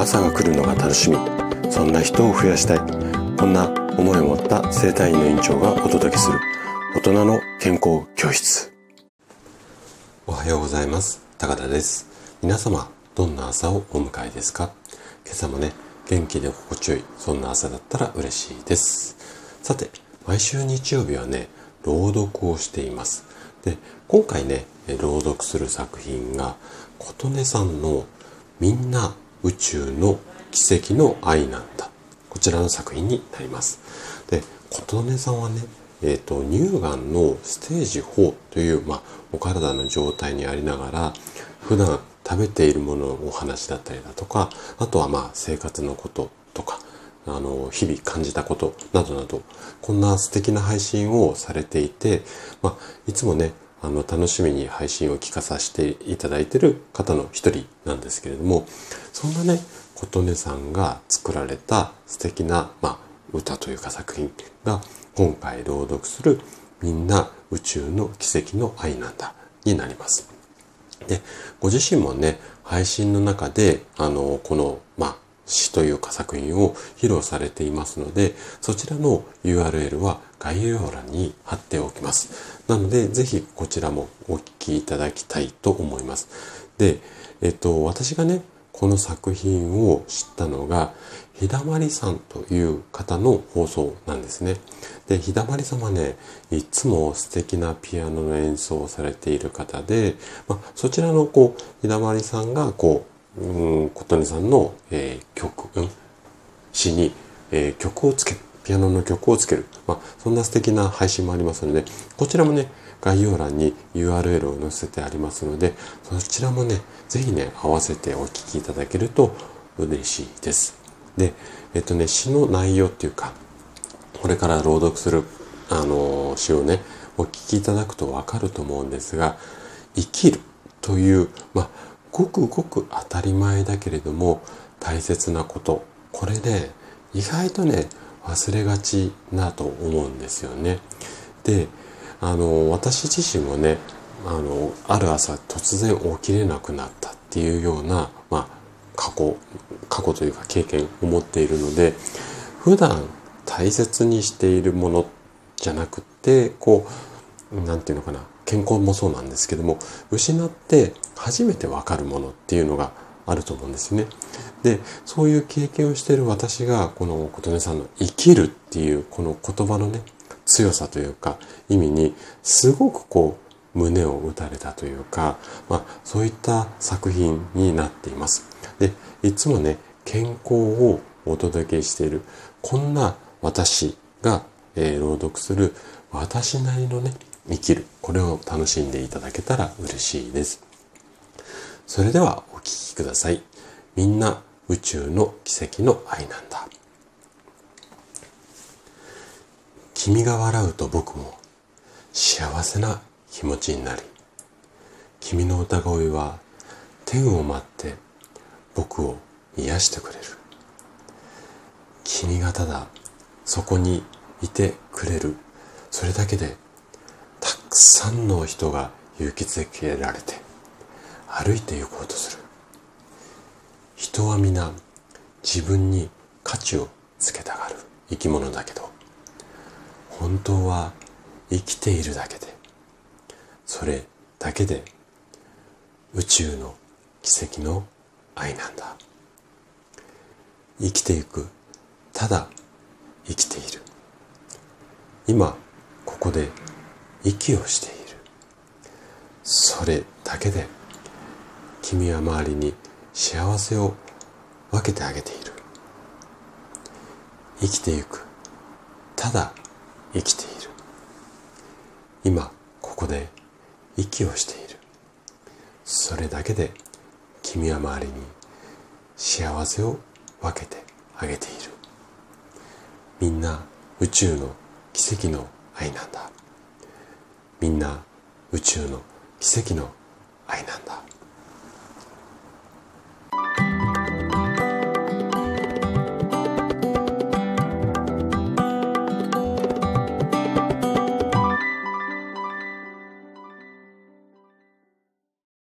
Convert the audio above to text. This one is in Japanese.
朝が来るのが楽しみ。そんな人を増やしたい。こんな思いを持った生体院の院長がお届けする。大人の健康教室。おはようございます。高田です。皆様どんな朝をお迎えですか？今朝もね元気で心地よいそんな朝だったら嬉しいです。さて毎週日曜日はね朗読をしています。で今回ね朗読する作品が琴音さんのみんな宇宙の奇跡の愛なんだ。こちらの作品になります。で、琴音さんはね、えっ、ー、と、乳がんのステージ4という、まあ、お体の状態にありながら、普段食べているもののお話だったりだとか、あとはまあ、生活のこととか、あの、日々感じたことなどなど、こんな素敵な配信をされていて、まあ、いつもね、あの、楽しみに配信を聞かさせていただいてる方の一人なんですけれども、そんなね、琴音さんが作られた素敵な、まあ、歌というか作品が今回朗読するみんな宇宙の奇跡の愛なんだになります。で、ご自身もね、配信の中で、あの、この、まあ、詩というか作品を披露されていますので、そちらの URL は概要欄に貼っておきます。なので、ぜひこちらもお聞きいただきたいと思います。で、えっと、私がね、この作品を知ったのが、ひだまりさんという方の放送なんですね。で、ひだまりさんはね、いつも素敵なピアノの演奏をされている方で、まあ、そちらのこう、ひだまりさんがこう、うん、琴音さんの、えー、曲、うん、詩に、えー、曲をつける。ピアノの曲をつける。まあ、そんな素敵な配信もありますので、こちらもね、概要欄に URL を載せてありますので、そちらもね、ぜひね、合わせてお聞きいただけると嬉しいです。で、えっとね、詩の内容っていうか、これから朗読する、あの、詩をね、お聞きいただくとわかると思うんですが、生きるという、まあ、ごくごく当たり前だけれども、大切なこと。これね、意外とね、忘れがちなと思うんですよね。で、あの、私自身もね、あの、ある朝突然起きれなくなったっていうような、まあ、過去、過去というか経験を持っているので、普段大切にしているものじゃなくて、こう、なんていうのかな、健康もそうなんですけども、失って初めてわかるものっていうのがあると思うんですね。で、そういう経験をしている私が、この琴音さんの生きるっていうこの言葉のね、強さというか意味にすごくこう胸を打たれたというか、まあ、そういった作品になっています。で、いつもね、健康をお届けしている、こんな私が、えー、朗読する私なりのね、生きる。これを楽しんでいただけたら嬉しいです。それではお聴きください。みんな宇宙の奇跡の愛なんだ。君が笑うと僕も幸せな気持ちになり君の歌声は天を待って僕を癒してくれる君がただそこにいてくれるそれだけでくさんの人が勇気づけられて歩いて行こうとする。人は皆自分に価値をつけたがる。生き物だけど。本当は生きているだけで。それだけで宇宙の奇跡の愛なんだ。生きていく。ただ生きている。今ここで息をしている。それだけで君は周りに幸せを分けてあげている。生きていく。ただ生きている。今ここで息をしている。それだけで君は周りに幸せを分けてあげている。みんな宇宙の奇跡の愛なんだ。みんな宇宙の奇跡の愛なんだ。